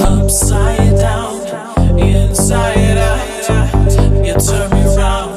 Upside down, inside out, you turn me round.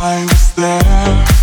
I was there.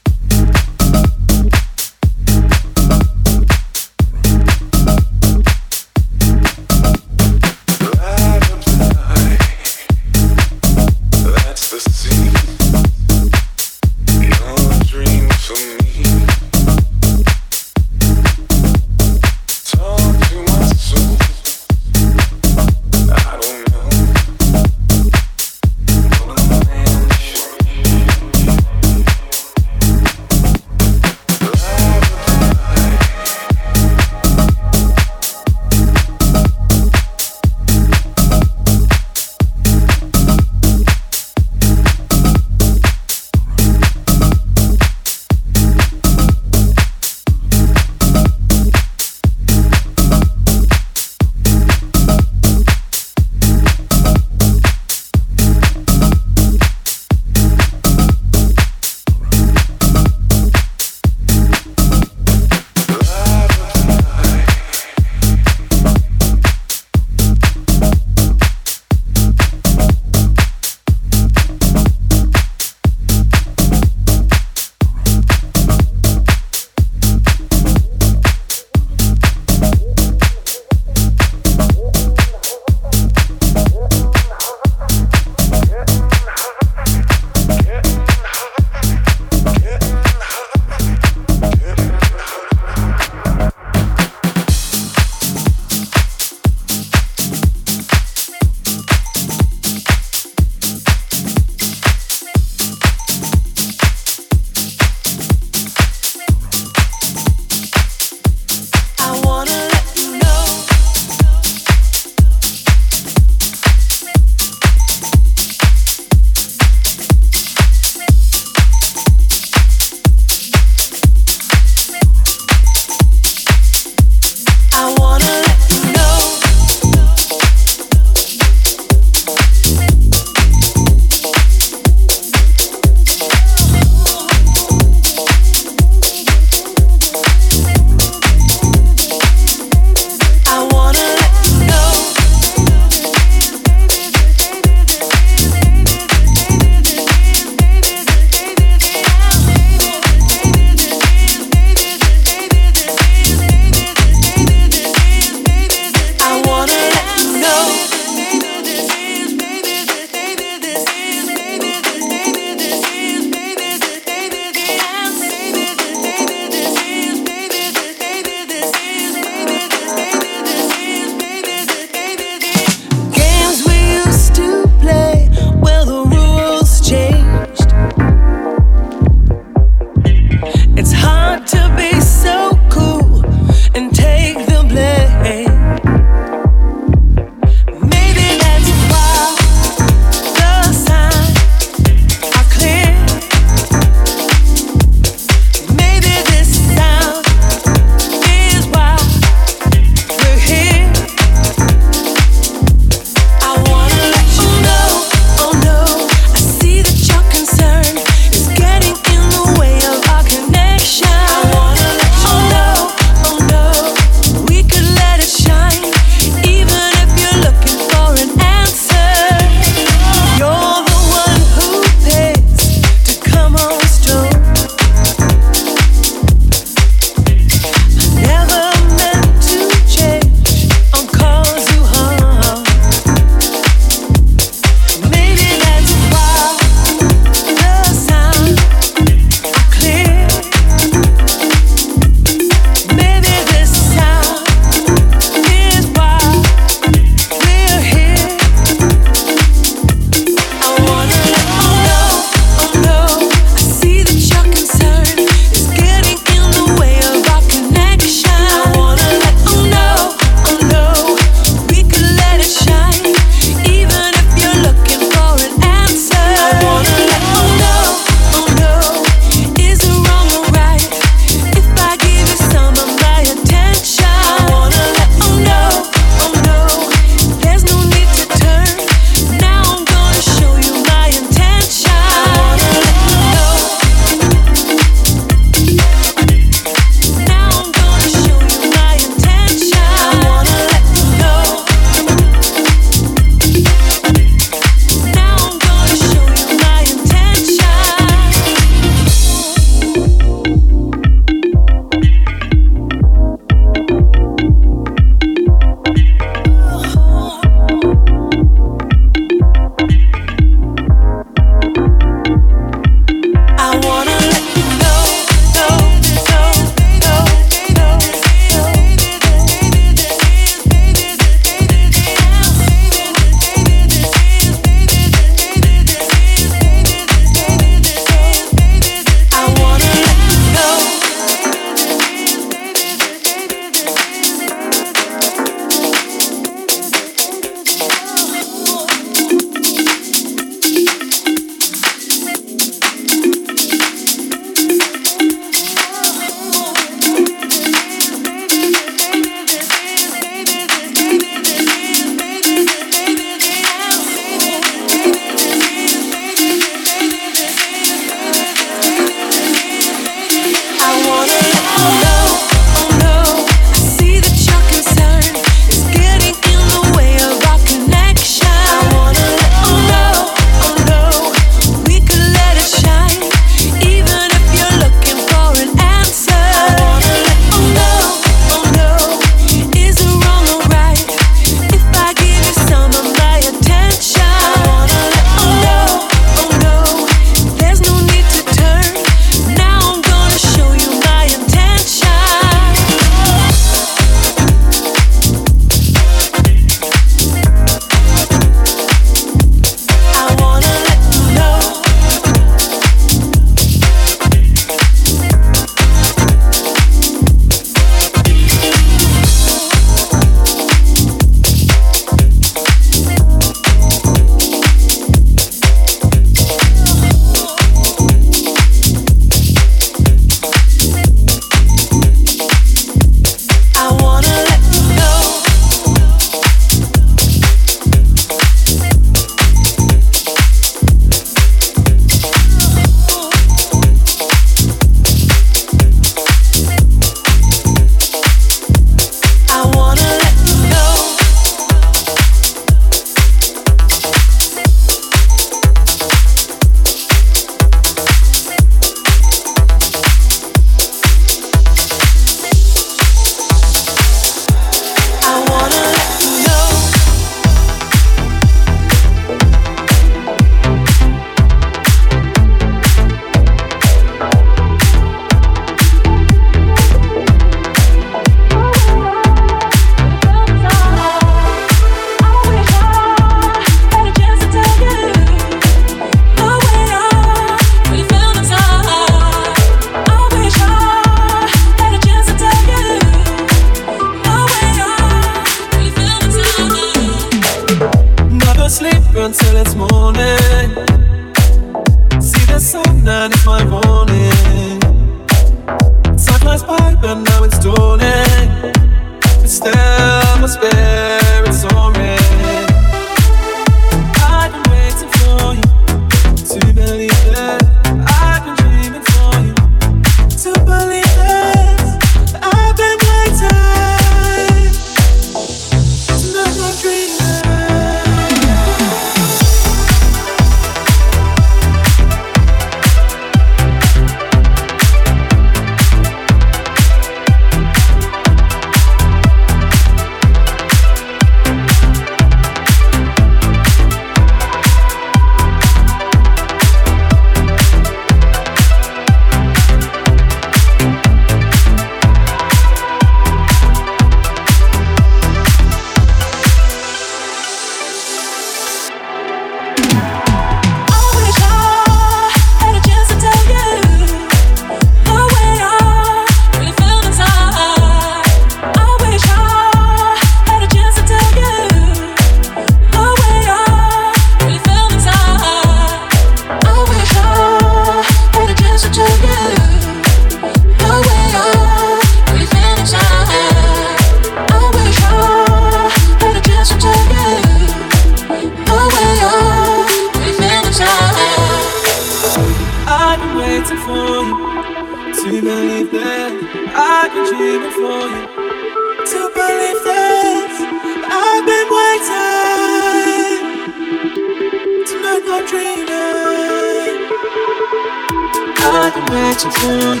I been waiting for you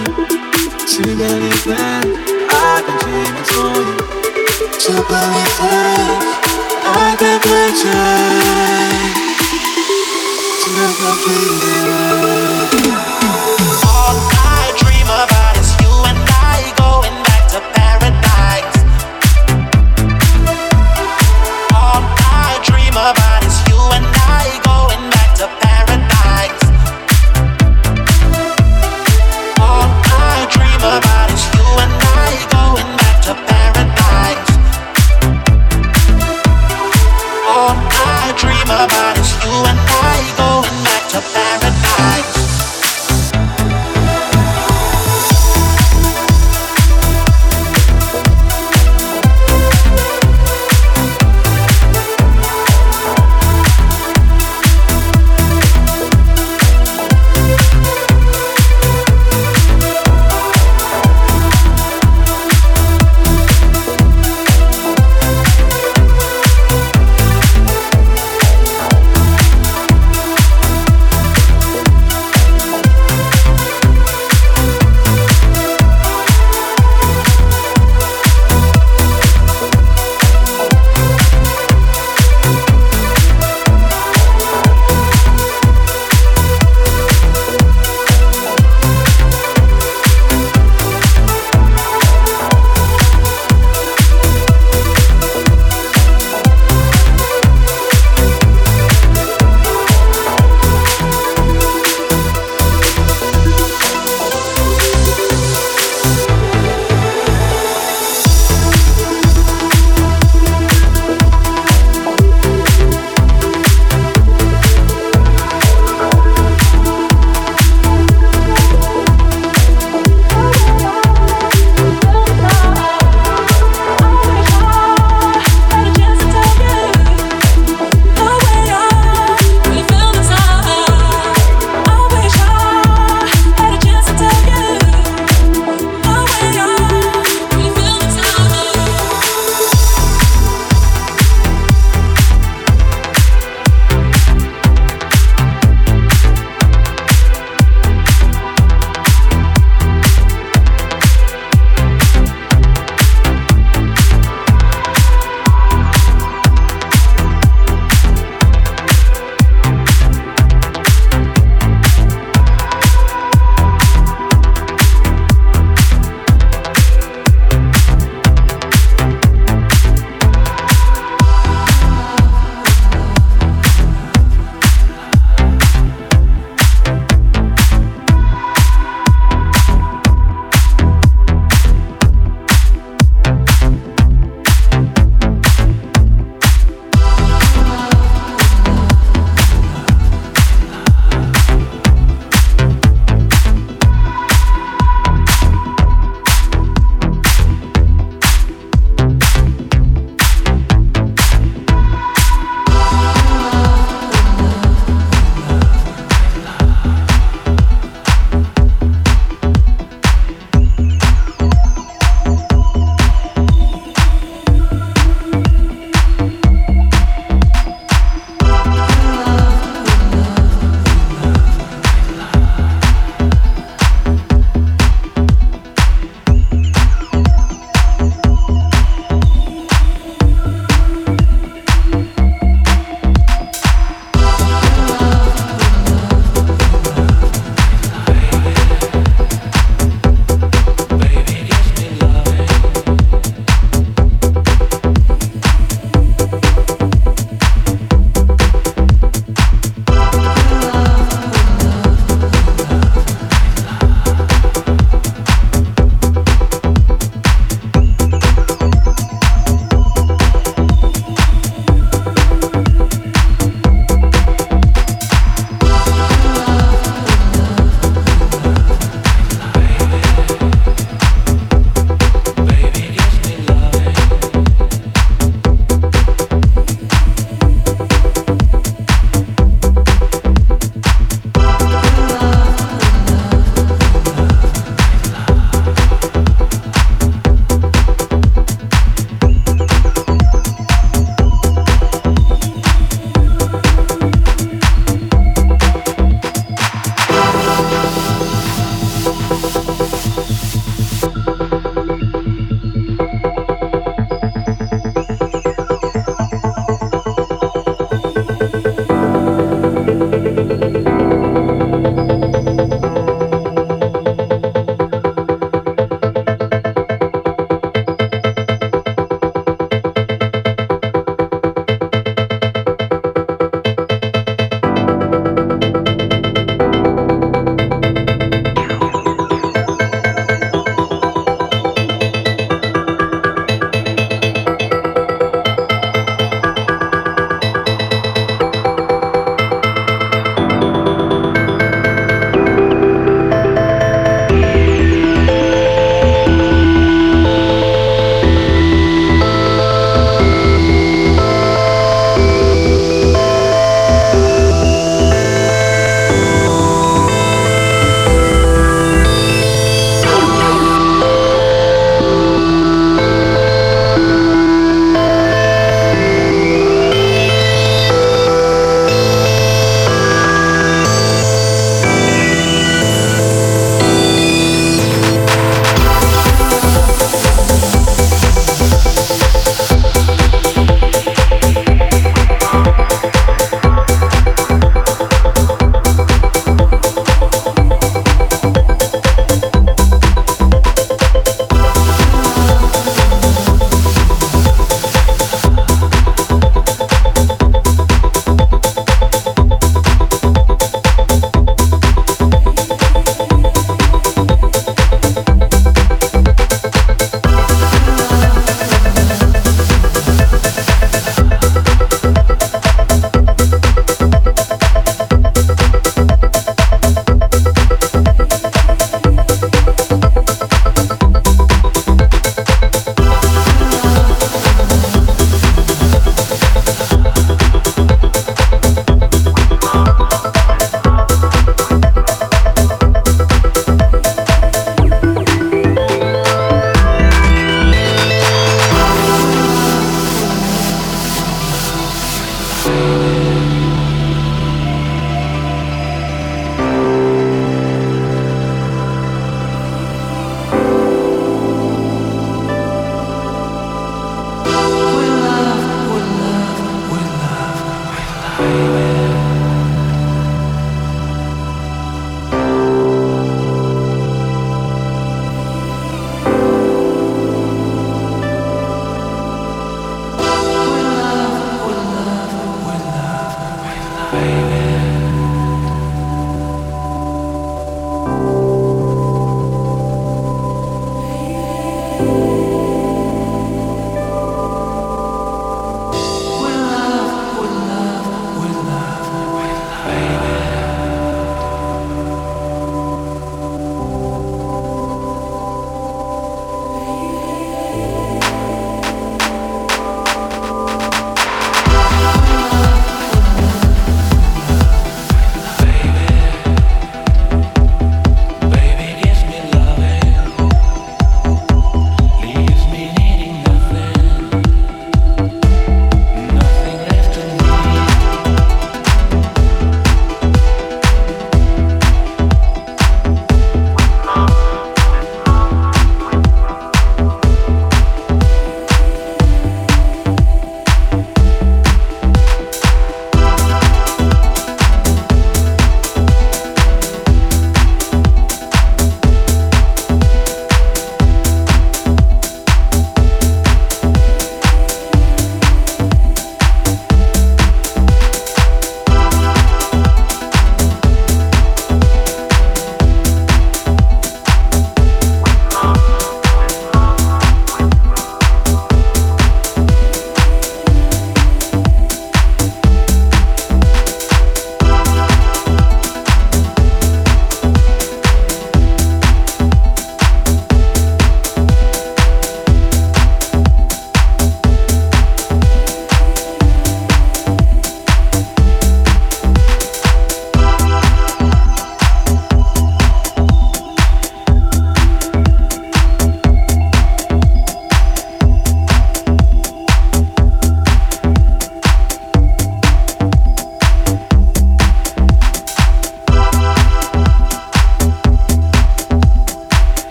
to believe that I've been dreaming for you to believe that I've been waiting to never be there.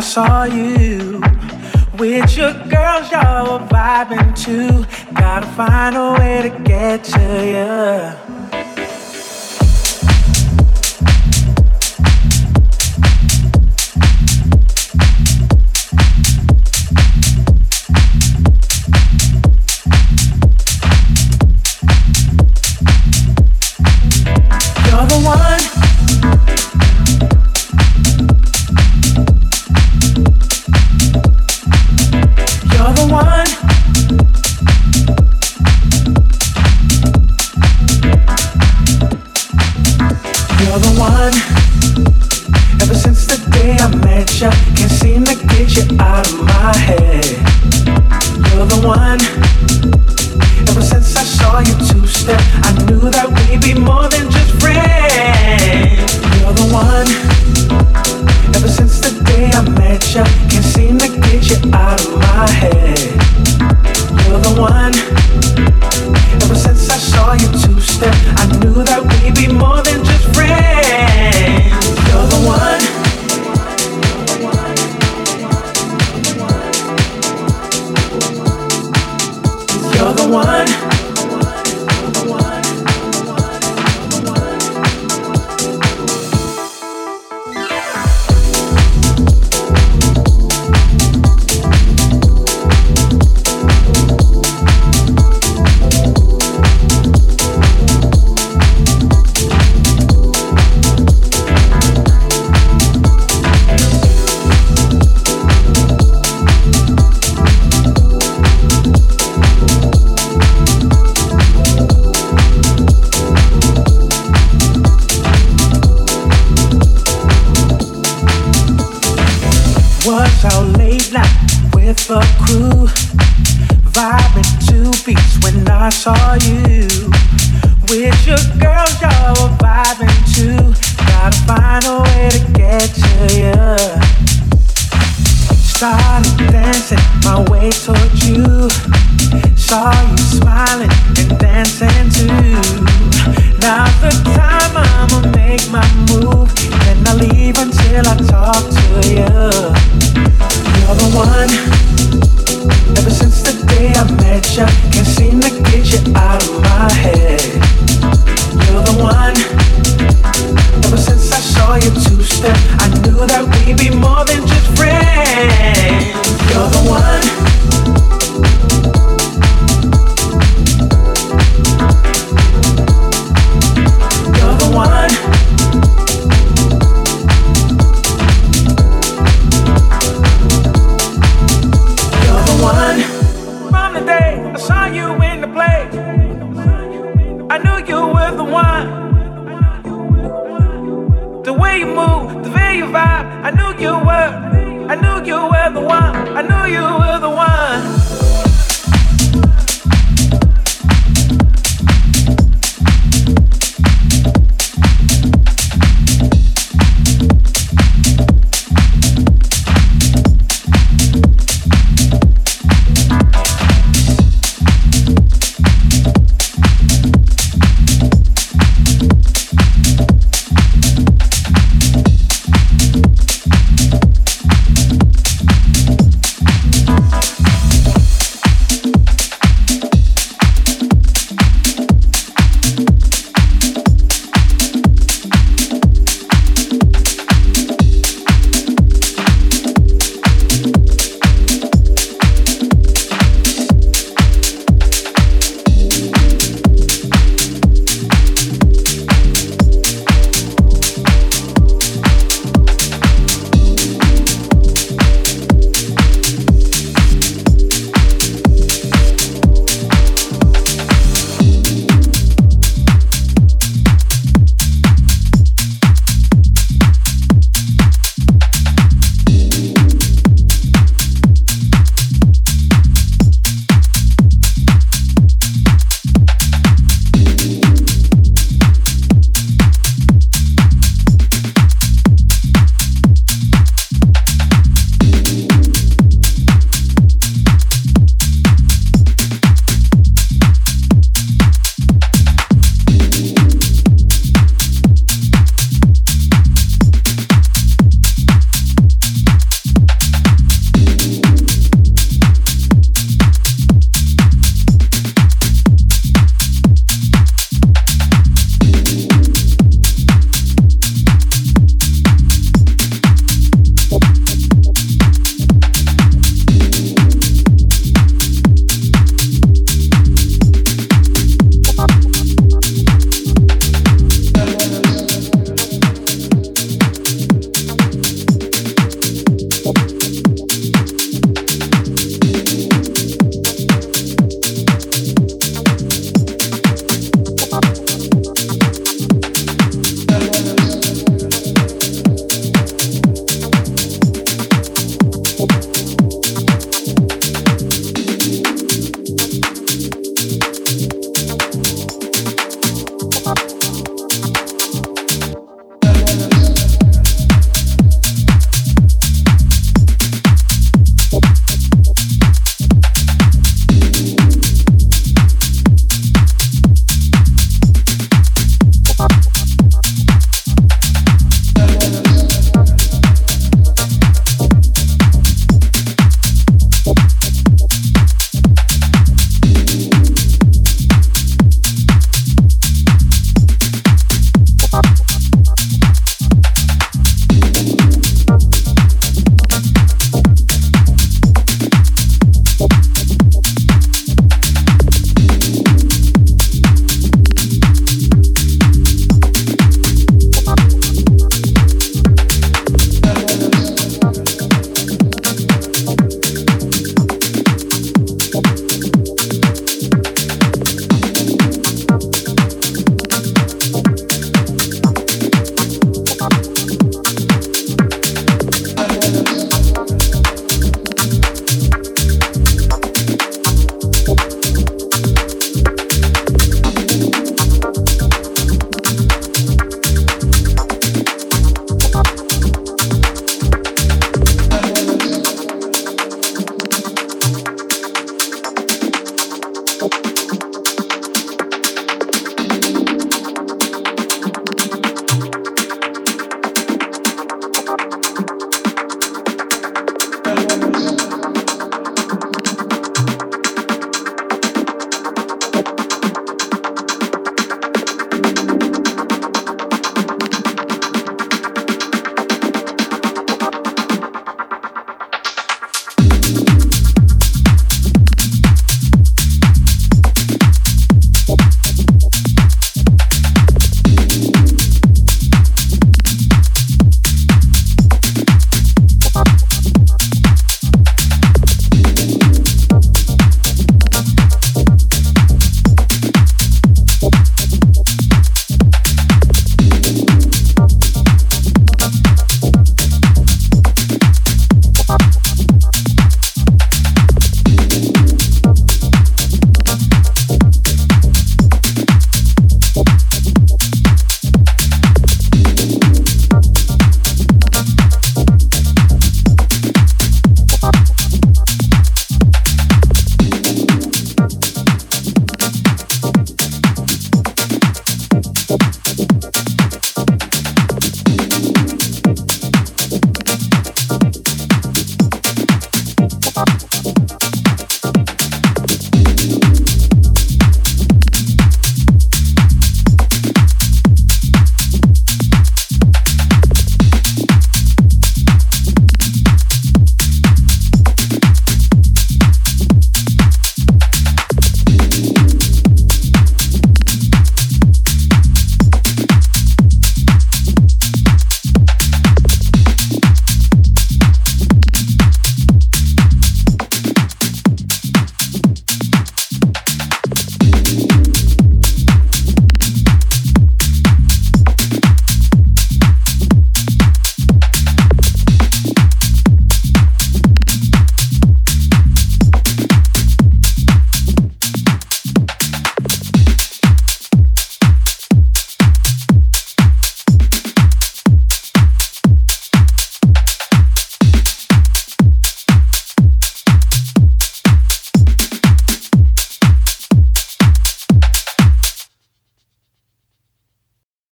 I saw you.